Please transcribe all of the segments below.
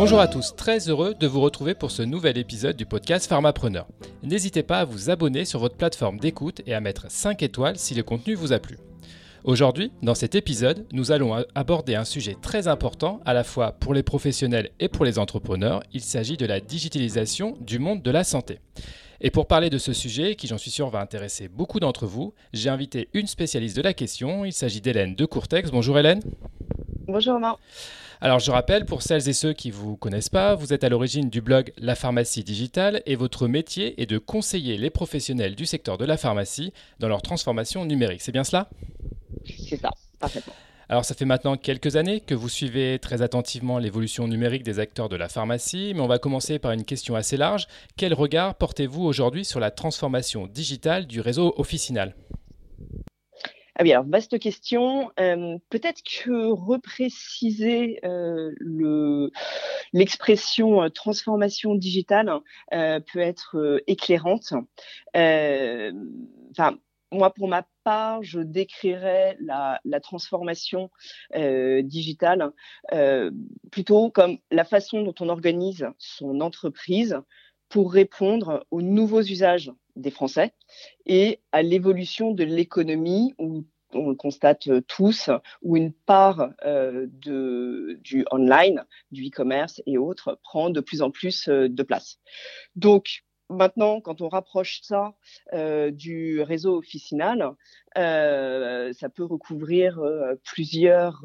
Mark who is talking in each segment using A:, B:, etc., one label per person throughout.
A: Bonjour à tous, très heureux de vous retrouver pour ce nouvel épisode du podcast Pharmapreneur. N'hésitez pas à vous abonner sur votre plateforme d'écoute et à mettre 5 étoiles si le contenu vous a plu. Aujourd'hui, dans cet épisode, nous allons aborder un sujet très important à la fois pour les professionnels et pour les entrepreneurs. Il s'agit de la digitalisation du monde de la santé. Et pour parler de ce sujet, qui j'en suis sûr va intéresser beaucoup d'entre vous, j'ai invité une spécialiste de la question. Il s'agit d'Hélène de Courtex. Bonjour Hélène.
B: Bonjour Romain.
A: Alors je rappelle, pour celles et ceux qui ne vous connaissent pas, vous êtes à l'origine du blog La pharmacie digitale et votre métier est de conseiller les professionnels du secteur de la pharmacie dans leur transformation numérique. C'est bien cela?
B: C'est ça, parfaitement.
A: Alors ça fait maintenant quelques années que vous suivez très attentivement l'évolution numérique des acteurs de la pharmacie, mais on va commencer par une question assez large. Quel regard portez-vous aujourd'hui sur la transformation digitale du réseau officinal?
B: Ah oui, alors vaste question. Euh, peut-être que repréciser euh, l'expression euh, transformation digitale peut être éclairante. Enfin, moi, pour ma part, je décrirais la, la transformation digitale plutôt comme la façon dont on organise son entreprise pour répondre aux nouveaux usages des Français et à l'évolution de l'économie où on le constate euh, tous, où une part euh, de, du online, du e-commerce et autres prend de plus en plus euh, de place. Donc, maintenant, quand on rapproche ça du réseau officinal, ça peut recouvrir plusieurs,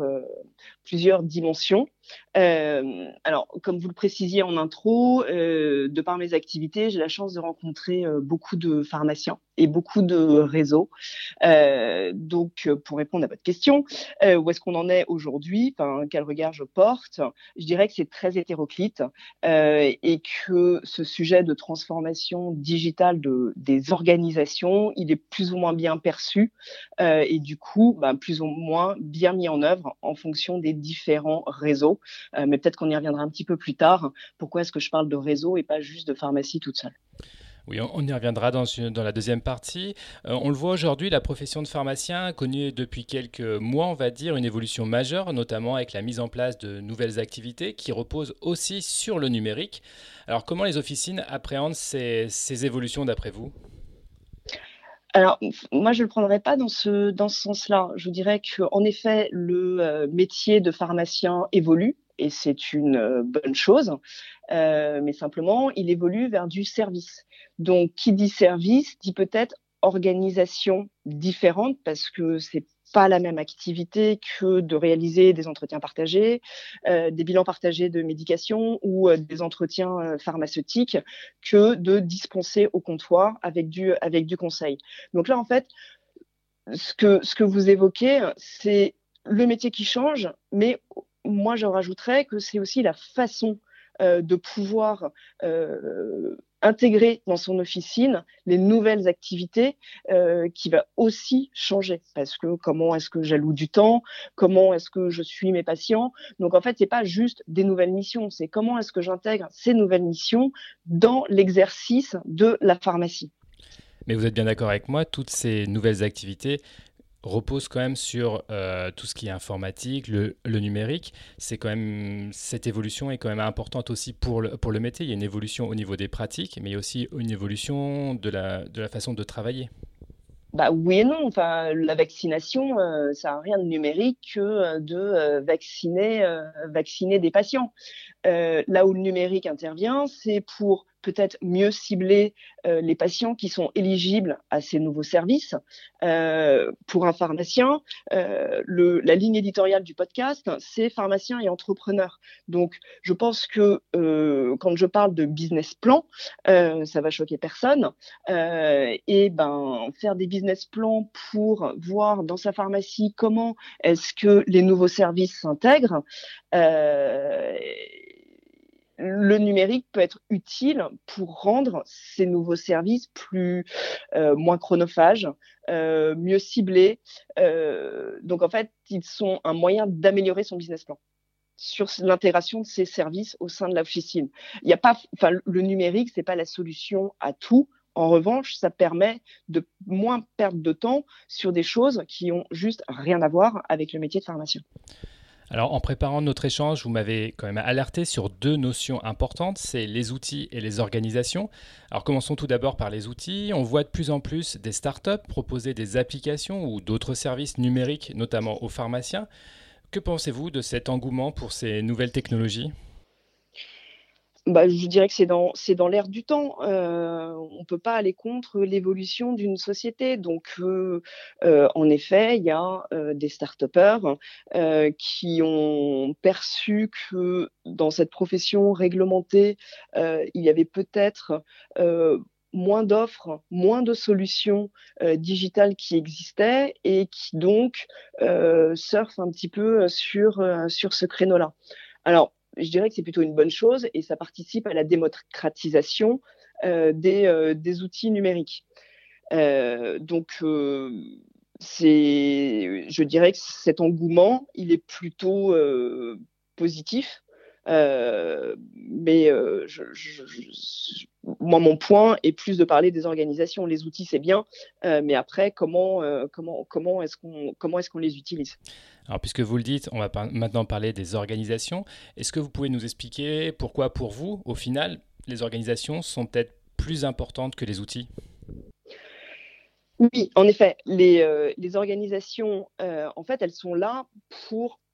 B: plusieurs dimensions. Euh, alors, comme vous le précisiez en intro, euh, de par mes activités, j'ai la chance de rencontrer euh, beaucoup de pharmaciens et beaucoup de réseaux. Donc, pour répondre à votre question, où est-ce qu'on en est aujourd'hui? Quel regard je porte? Je dirais que c'est très hétéroclite et que ce sujet de transformation digitale de, des organisations, il est plus ou moins bien perçu et du coup, ben, plus ou moins bien mis en œuvre en fonction des différents réseaux. Euh, mais peut-être qu'on y reviendra un petit peu plus tard. Pourquoi est-ce que je parle de réseau et pas juste de pharmacie toute seule?
A: Oui, on y reviendra dans, la deuxième partie. Euh, on le voit aujourd'hui, la profession de pharmacien connaît depuis quelques mois, on va dire, une évolution majeure, notamment avec la mise en place de nouvelles activités qui reposent aussi sur le numérique. Alors, comment les officines appréhendent ces évolutions d'après vous?
B: Alors, moi, je ne le prendrais pas dans ce, dans ce sens-là. Je dirais qu'en effet, le euh, métier de pharmacien évolue et c'est une euh, bonne chose, euh, mais simplement, il évolue vers du service. Donc, qui dit service dit peut-être organisation différente parce que c'est pas la même activité que de réaliser des entretiens partagés, euh, des bilans partagés de médication ou euh, des entretiens euh, pharmaceutiques que de dispenser au comptoir avec du, avec du conseil. Donc là, en fait, ce que, ce que vous évoquez, c'est le métier qui change, mais moi, je rajouterais que c'est aussi la façon de pouvoir intégrer dans son officine les nouvelles activités euh, qui va aussi changer parce que comment est-ce que j'alloue du temps, comment est-ce que je suis mes patients? Donc en fait, c'est pas juste des nouvelles missions, c'est comment est-ce que j'intègre ces nouvelles missions dans l'exercice de la pharmacie.
A: Mais vous êtes bien d'accord avec moi, toutes ces nouvelles activités repose quand même sur euh, tout ce qui est informatique, le, numérique. C'est quand même cette évolution est quand même importante aussi pour le, pour le métier. Il y a une évolution au niveau des pratiques, mais il y a aussi une évolution de la, de la façon de travailler.
B: Bah oui et non. Enfin, la vaccination, euh, ça n'a rien de numérique que euh, de vacciner, vacciner des patients. là où le numérique intervient, c'est pour peut-être mieux cibler euh, les patients qui sont éligibles à ces nouveaux services. Euh, pour un pharmacien, euh, la ligne éditoriale du podcast, c'est pharmacien et entrepreneur. Donc, je pense que quand je parle de business plan, ça va choquer personne. et ben, faire des business plans pour voir dans sa pharmacie comment est-ce que les nouveaux services s'intègrent le numérique peut être utile pour rendre ces nouveaux services plus euh, moins chronophages, euh, mieux ciblés. Euh, donc en fait, ils sont un moyen d'améliorer son business plan sur l'intégration de ces services au sein de l'officine. Il n'y a pas, enfin, le numérique, c'est pas la solution à tout. En revanche, ça permet de moins perdre de temps sur des choses qui ont juste rien à voir avec le métier de pharmacien.
A: Alors, en préparant notre échange, vous m'avez quand même alerté sur deux notions importantes, c'est les outils et les organisations. Alors, commençons tout d'abord par les outils. On voit de plus en plus des startups proposer des applications ou d'autres services numériques, notamment aux pharmaciens. Que pensez-vous de cet engouement pour ces nouvelles technologies?
B: Bah, je dirais que c'est dans, c'est dans l'air du temps. Euh, on peut pas aller contre l'évolution d'une société. Donc, euh, euh, en effet, il y a des start-upers qui ont perçu que dans cette profession réglementée, il y avait peut-être moins d'offres, moins de solutions digitales qui existaient et qui donc surfent un petit peu sur, sur ce créneau-là. Alors, je dirais que c'est plutôt une bonne chose et ça participe à la démocratisation euh, des, euh, des, outils numériques. Euh, donc, c'est, je dirais que cet engouement, il est plutôt positif. Mais je, moi, mon point est plus de parler des organisations. Les outils, c'est bien, mais après, comment, comment, comment est-ce qu'on, comment est-ce qu'on les utilise?
A: Alors, puisque vous le dites, on va maintenant parler des organisations. Est-ce que vous pouvez nous expliquer pourquoi, pour vous, au final, les organisations sont peut-être plus importantes que les outils?
B: Oui, en effet, les, euh, organisations, euh, en fait, elles sont là pour euh,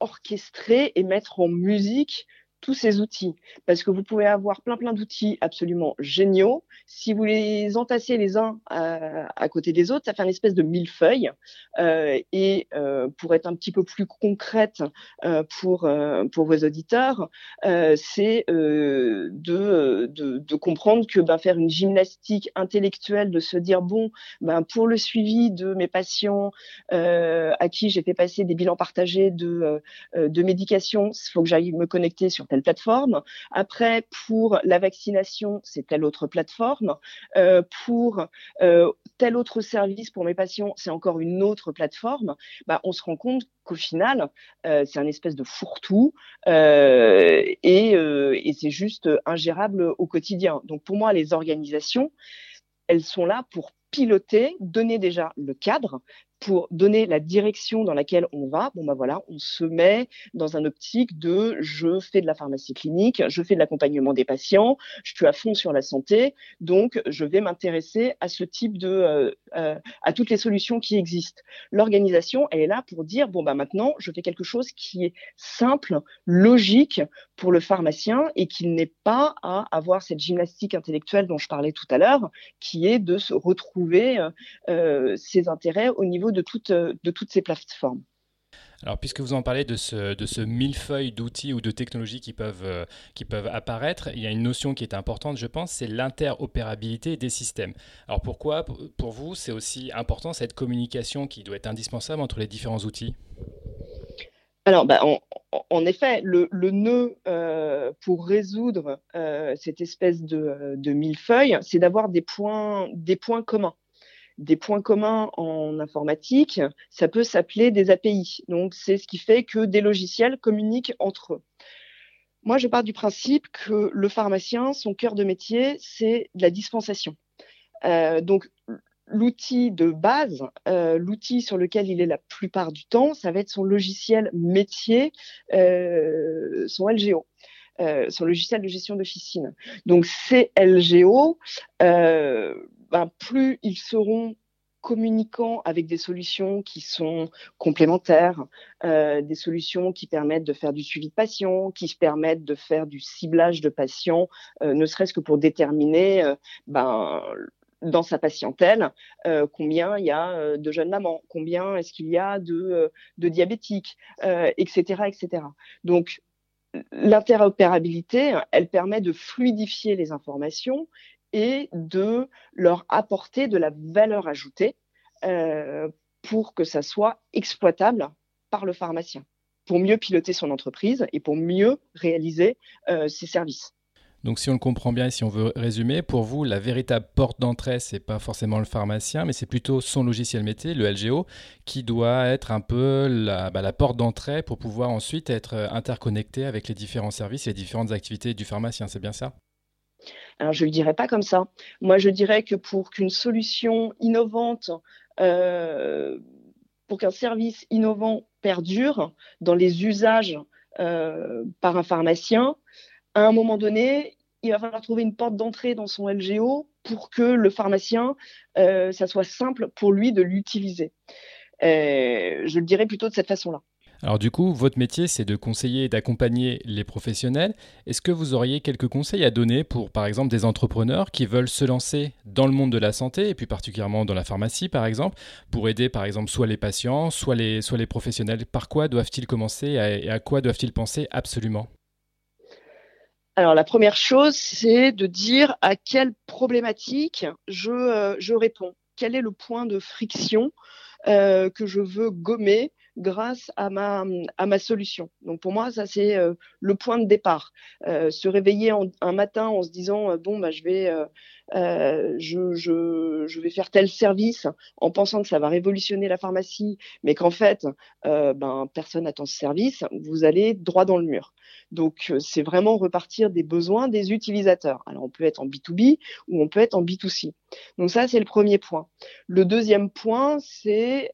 B: orchestrer et mettre en musique tous ces outils. Parce que vous pouvez avoir plein plein d'outils absolument géniaux. Si vous les entassez les uns à, côté des autres, ça fait une espèce de millefeuille. Euh, et euh, pour être un petit peu plus concrète euh, pour, euh, pour vos auditeurs, euh, c'est euh, de, de, de, comprendre que ben, faire une gymnastique intellectuelle, de se dire, bon, ben, pour le suivi de mes patients à qui j'ai fait passer des bilans partagés de, de médication, il faut que j'aille me connecter sur telle plateforme. Après, pour la vaccination, c'est telle autre plateforme. Euh, pour euh, tel autre service pour mes patients, c'est encore une autre plateforme. Bah, on se rend compte qu'au final, euh, c'est un espèce de fourre-tout et, et c'est juste ingérable au quotidien. Donc pour moi, les organisations, elles sont là pour piloter, donner déjà le cadre, pour donner la direction dans laquelle on va, bon bah voilà, on se met dans un optique de je fais de la pharmacie clinique, je fais de l'accompagnement des patients, je suis à fond sur la santé, donc je vais m'intéresser à ce type de euh, euh, à toutes les solutions qui existent. L'organisation, elle est là pour dire bon bah maintenant, je fais quelque chose qui est simple, logique pour le pharmacien et qu'il n'est pas à avoir cette gymnastique intellectuelle dont je parlais tout à l'heure, qui est de se retrouver euh, ses intérêts au niveau de, toutes, de toutes ces plateformes.
A: Alors, puisque vous en parlez de ce, de ce millefeuille d'outils ou de technologies qui peuvent, euh, qui peuvent apparaître, il y a une notion qui est importante, je pense, c'est l'interopérabilité des systèmes. Alors, pourquoi, pour vous, c'est aussi important cette communication qui doit être indispensable entre les différents outils?
B: Alors, bah, en, effet, le, le nœud euh, pour résoudre euh, cette espèce de, de millefeuille, c'est d'avoir des points, des points communs des points communs en informatique, ça peut s'appeler des API. Donc, c'est ce qui fait que des logiciels communiquent entre eux. Moi, je pars du principe que le pharmacien, son cœur de métier, c'est la dispensation. Euh, donc, l'outil de base, euh, l'outil sur lequel il est la plupart du temps, ça va être son logiciel métier, euh, son LGO. Euh, son logiciel de gestion d'officine. Donc ces LGO, euh, ben, plus ils seront communiquants avec des solutions qui sont complémentaires, euh, des solutions qui permettent de faire du suivi de patients, qui permettent de faire du ciblage de patients, euh, ne serait-ce que pour déterminer euh, ben, dans sa patientèle combien il y a de jeunes mamans, combien est-ce qu'il y a de, de diabétiques, etc., etc. Donc l'interopérabilité, elle permet de fluidifier les informations et de leur apporter de la valeur ajoutée euh, pour que ça soit exploitable par le pharmacien, pour mieux piloter son entreprise et pour mieux réaliser euh, ses services.
A: Donc si on le comprend bien et si on veut résumer, pour vous, la véritable porte d'entrée, c'est pas forcément le pharmacien, mais c'est plutôt son logiciel métier, le LGO, qui doit être un peu la, bah, la porte d'entrée pour pouvoir ensuite être interconnecté avec les différents services et les différentes activités du pharmacien. C'est bien ça?
B: Alors, je ne le dirais pas comme ça. Moi, je dirais que pour qu'une solution innovante, euh, pour qu'un service innovant perdure dans les usages euh, par un pharmacien, à un moment donné, il va falloir trouver une porte d'entrée dans son LGO pour que le pharmacien, euh, ça soit simple pour lui de l'utiliser. je le dirais plutôt de cette façon-là.
A: Alors du coup, votre métier, c'est de conseiller et d'accompagner les professionnels. Est-ce que vous auriez quelques conseils à donner pour, par exemple, des entrepreneurs qui veulent se lancer dans le monde de la santé, et plus particulièrement dans la pharmacie, par exemple, pour aider, par exemple, soit les patients, soit les, professionnels? Par quoi doivent-ils commencer et à quoi doivent-ils penser absolument?
B: Alors la première chose, c'est de dire à quelle problématique je, euh, réponds. Quel est le point de friction euh, que je veux gommer grâce à ma, à ma solution. Donc pour moi, ça c'est euh, le point de départ. Euh, se réveiller un matin en se disant euh, bon bah je vais je, je, vais faire tel service en pensant que ça va révolutionner la pharmacie, mais qu'en fait ben personne n'attend ce service, vous allez droit dans le mur. Donc c'est vraiment repartir des besoins des utilisateurs. Alors on peut être en B2B ou on peut être en B2C. Donc ça c'est le premier point. Le deuxième point c'est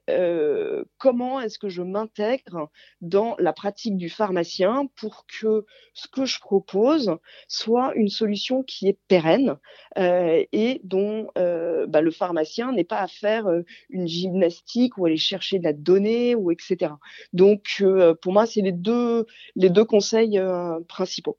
B: comment est-ce que je m'intègre dans la pratique du pharmacien pour que ce que je propose soit une solution qui est pérenne euh, et dont euh, bah, le pharmacien n'est pas à faire euh, une gymnastique ou aller chercher de la donnée ou etc. Donc pour moi, c'est les deux, les deux conseils principaux.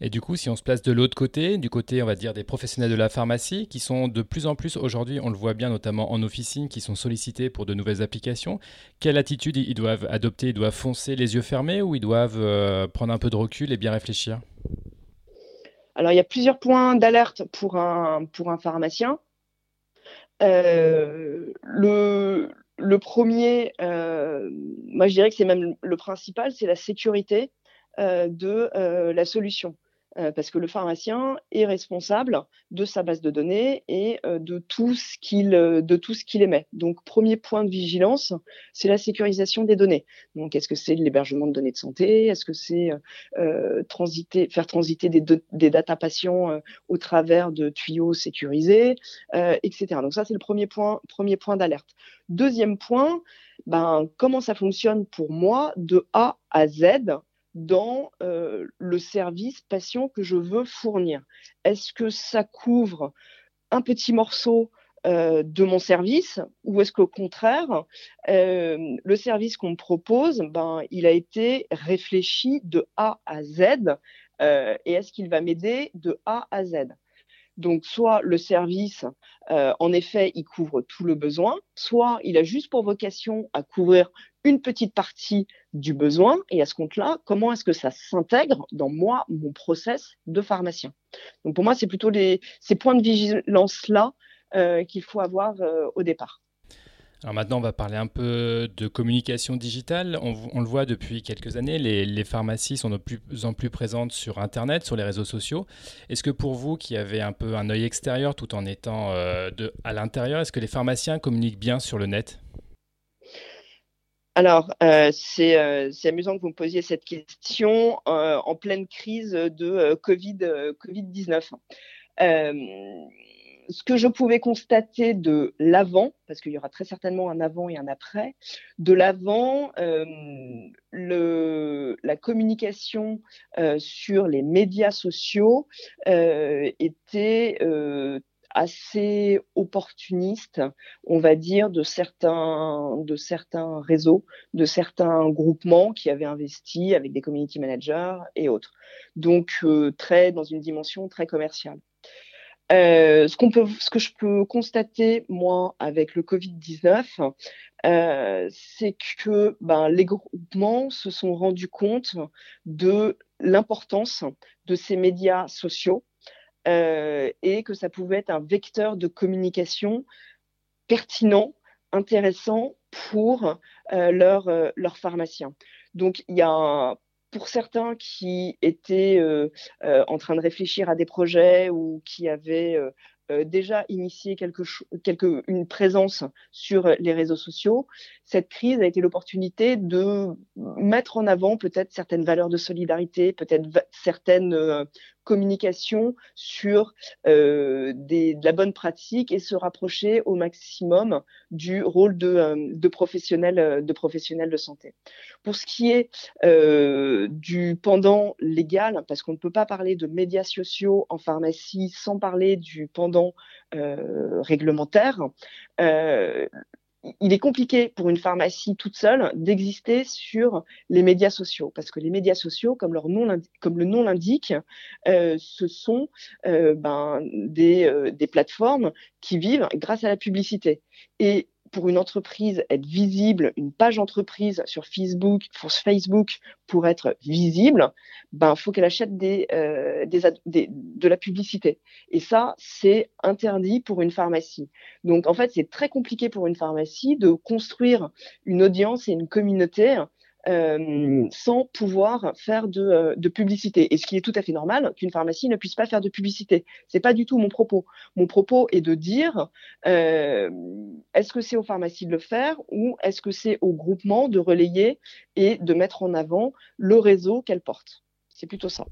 A: Et du coup, si on se place de l'autre côté, du côté, on va dire, des professionnels de la pharmacie, qui sont de plus en plus aujourd'hui, on le voit bien notamment en officine, qui sont sollicités pour de nouvelles applications, quelle attitude ils doivent adopter? Ils doivent foncer les yeux fermés ou ils doivent euh, prendre un peu de recul et bien réfléchir?
B: Alors, il y a plusieurs points d'alerte pour un, pour un pharmacien. Euh, le, premier, euh, moi je dirais que c'est même le principal, c'est la sécurité de la solution. Euh, parce que le pharmacien est responsable de sa base de données et euh, de tout ce qu'il euh, de tout ce qu'il émet. Donc premier point de vigilance, c'est la sécurisation des données. Donc est-ce que c'est l'hébergement de données de santé? Est-ce que c'est faire transiter des, des data patients au travers de tuyaux sécurisés, etc. Donc ça c'est le premier point premier point d'alerte. Deuxième point, ben comment ça fonctionne pour moi de A à Z? Dans euh, le service patient que je veux fournir. Est-ce que ça couvre un petit morceau euh, de mon service ou est-ce qu'au contraire, euh, le service qu'on me propose, ben, il a été réfléchi de A à Z et est-ce qu'il va m'aider de A à Z? Donc, soit le service, en effet, il couvre tout le besoin, soit il a juste pour vocation à couvrir une petite partie du besoin et à ce compte-là, comment est-ce que ça s'intègre dans moi, mon process de pharmacien? Donc pour moi, c'est plutôt les, ces points de vigilance-là euh, qu'il faut avoir euh, au départ.
A: Alors maintenant, on va parler un peu de communication digitale. On, le voit depuis quelques années, les, pharmacies sont de plus en plus présentes sur Internet, sur les réseaux sociaux. Est-ce que pour vous, qui avez un peu un œil extérieur tout en étant euh, de, à l'intérieur, est-ce que les pharmaciens communiquent bien sur le net?
B: Alors, euh, euh, c'est amusant que vous me posiez cette question euh, en pleine crise de Covid, Covid-19. ce que je pouvais constater de l'avant, parce qu'il y aura très certainement un avant et un après, de l'avant, la communication sur les médias sociaux était assez opportuniste, on va dire, de certains, réseaux, de certains groupements qui avaient investi avec des community managers et autres. Donc, euh, très dans une dimension très commerciale. Euh, ce, que je peux constater, moi, avec le Covid-19, euh, c'est que ben, les groupements se sont rendus compte de l'importance de ces médias sociaux et que ça pouvait être un vecteur de communication pertinent, intéressant pour euh, leurs euh, pharmaciens. Donc, il y a pour certains qui étaient en train de réfléchir à des projets ou qui avaient déjà initié quelque, quelque, une présence sur les réseaux sociaux, cette crise a été l'opportunité de mettre en avant peut-être certaines valeurs de solidarité, peut-être certaines euh, communications sur euh, de la bonne pratique et se rapprocher au maximum du rôle de, euh, de professionnel de santé. Pour ce qui est du pendant légal, parce qu'on ne peut pas parler de médias sociaux en pharmacie sans parler du pendant réglementaire, il est compliqué pour une pharmacie toute seule d'exister sur les médias sociaux parce que les médias sociaux, comme, leur nom, comme le nom l'indique, euh, ce sont euh, ben, des, euh, des, plateformes qui vivent grâce à la publicité. Pour une entreprise, être visible, une page entreprise sur Facebook, sur Facebook pour être visible, ben faut qu'elle achète des, euh, des, de la publicité. Et ça, c'est interdit pour une pharmacie. Donc en fait, c'est très compliqué pour une pharmacie de construire une audience et une communauté euh, sans pouvoir faire de, euh, de, publicité. Et ce qui est tout à fait normal qu'une pharmacie ne puisse pas faire de publicité. C'est pas du tout mon propos. Mon propos est de dire euh, est-ce que c'est aux pharmacies de le faire ou est-ce que c'est au groupement de relayer et de mettre en avant le réseau qu'elle porte. C'est plutôt ça.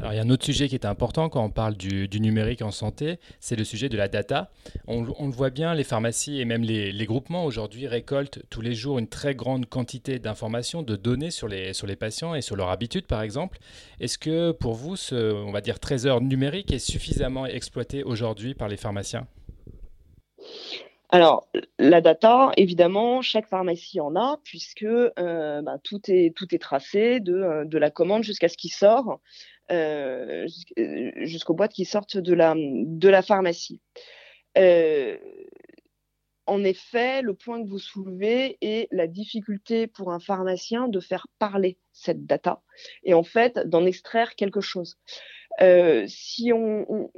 A: Alors, il y a un autre sujet qui est important quand on parle du, numérique en santé, c'est le sujet de la data. On, le voit bien, les pharmacies et même les, groupements aujourd'hui récoltent tous les jours une très grande quantité d'informations, de données sur les, sur les patients et sur leurs habitudes, par exemple. Est-ce que pour vous, ce, on va dire, trésor numérique est suffisamment exploité aujourd'hui par les pharmaciens?
B: Alors, la data, évidemment, chaque pharmacie en a, puisque euh, bah, tout, est, tracé de, euh, de la commande jusqu'à ce qu'il sort. Euh, jusqu'aux boîtes qui sortent de la, pharmacie. En effet, le point que vous soulevez est la difficulté pour un pharmacien de faire parler cette data et en fait d'en extraire quelque chose. Euh, si on,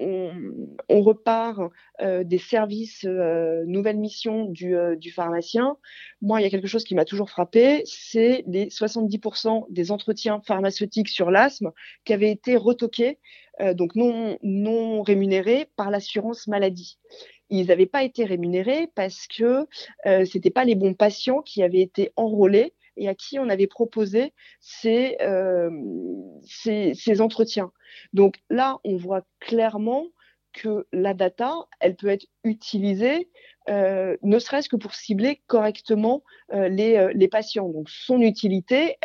B: repart euh, des services euh, nouvelle mission du, du, pharmacien, moi, il y a quelque chose qui m'a toujours frappé, c'est les 70% des entretiens pharmaceutiques sur l'asthme qui avaient été retoqués, donc non, non rémunérés par l'assurance maladie. Ils n'avaient pas été rémunérés parce que euh, c'était pas les bons patients qui avaient été enrôlés et à qui on avait proposé ces, euh, ces, ces, entretiens. Donc là, on voit clairement que la data, elle peut être utilisée, euh, ne serait-ce que pour cibler correctement euh, les, les, patients. Donc son utilité,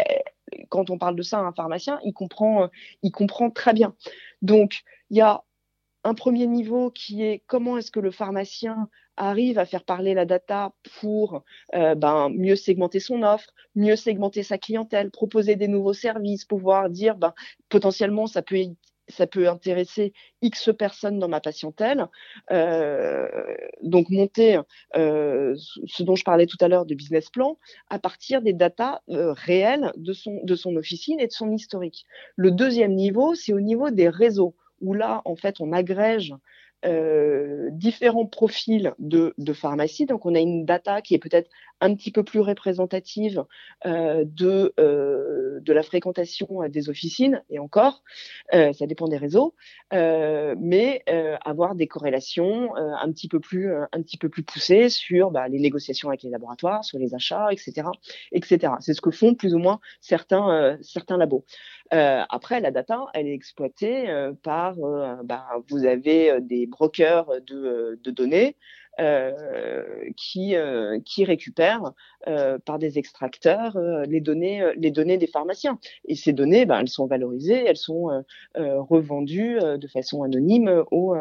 B: quand on parle de ça à un pharmacien, il comprend, il comprend très bien. Donc il y a un premier niveau qui est comment est-ce que le pharmacien arrive à faire parler la data pour euh, ben, mieux segmenter son offre, mieux segmenter sa clientèle, proposer des nouveaux services, pouvoir dire ben, potentiellement ça peut ça peut intéresser X personnes dans ma patientèle. Euh, donc monter euh, ce dont je parlais tout à l'heure de business plan à partir des datas réelles de son, de son officine et de son historique. Le deuxième niveau, c'est au niveau des réseaux où là, en fait, on agrège différents profils de, de, pharmacie. Donc, on a une data qui est peut-être un petit peu plus représentative euh, de, euh, de la fréquentation des officines, et encore, euh, ça dépend des réseaux, euh, mais euh, avoir des corrélations un, petit peu plus, un petit peu plus poussées sur bah, les négociations avec les laboratoires, sur les achats, etc. etc. C'est ce que font plus ou moins certains, certains labos. Après, la data, elle est exploitée par, bah, vous avez des brokers de, de données, euh, qui, euh, qui récupèrent euh, par des extracteurs les, données, les données des pharmaciens. Et ces données, ben, elles sont valorisées, elles sont revendues de façon anonyme au,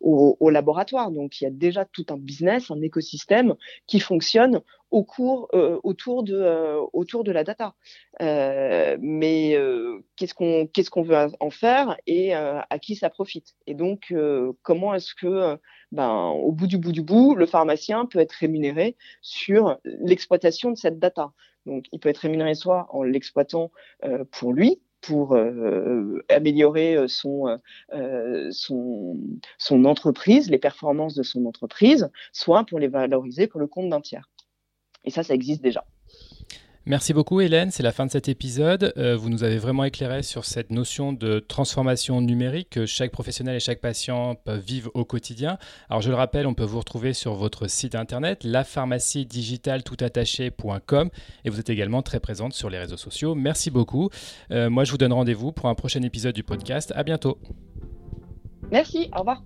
B: au, au, laboratoire. Donc il y a déjà tout un business, un écosystème qui fonctionne au cours, euh, autour, de, euh, autour de la data. Euh, mais qu'est-ce qu'on qu'est-ce qu'on veut en faire et à qui ça profite? Et donc, comment est-ce que, ben, au bout du bout du bout, le pharmacien peut être rémunéré sur l'exploitation de cette data Donc, il peut être rémunéré soit en l'exploitant pour lui, pour améliorer son, son, son entreprise, les performances de son entreprise, soit pour les valoriser pour le compte d'un tiers. Et ça, ça existe déjà.
A: Merci beaucoup Hélène, c'est la fin de cet épisode. Euh, vous nous avez vraiment éclairé sur cette notion de transformation numérique que chaque professionnel et chaque patient peuvent vivre au quotidien. Alors je le rappelle, on peut vous retrouver sur votre site internet laPharmacieDigitalToutattaché.com et vous êtes également très présente sur les réseaux sociaux. Merci beaucoup. Euh, moi je vous donne rendez-vous pour un prochain épisode du podcast. À bientôt.
B: Merci, au revoir.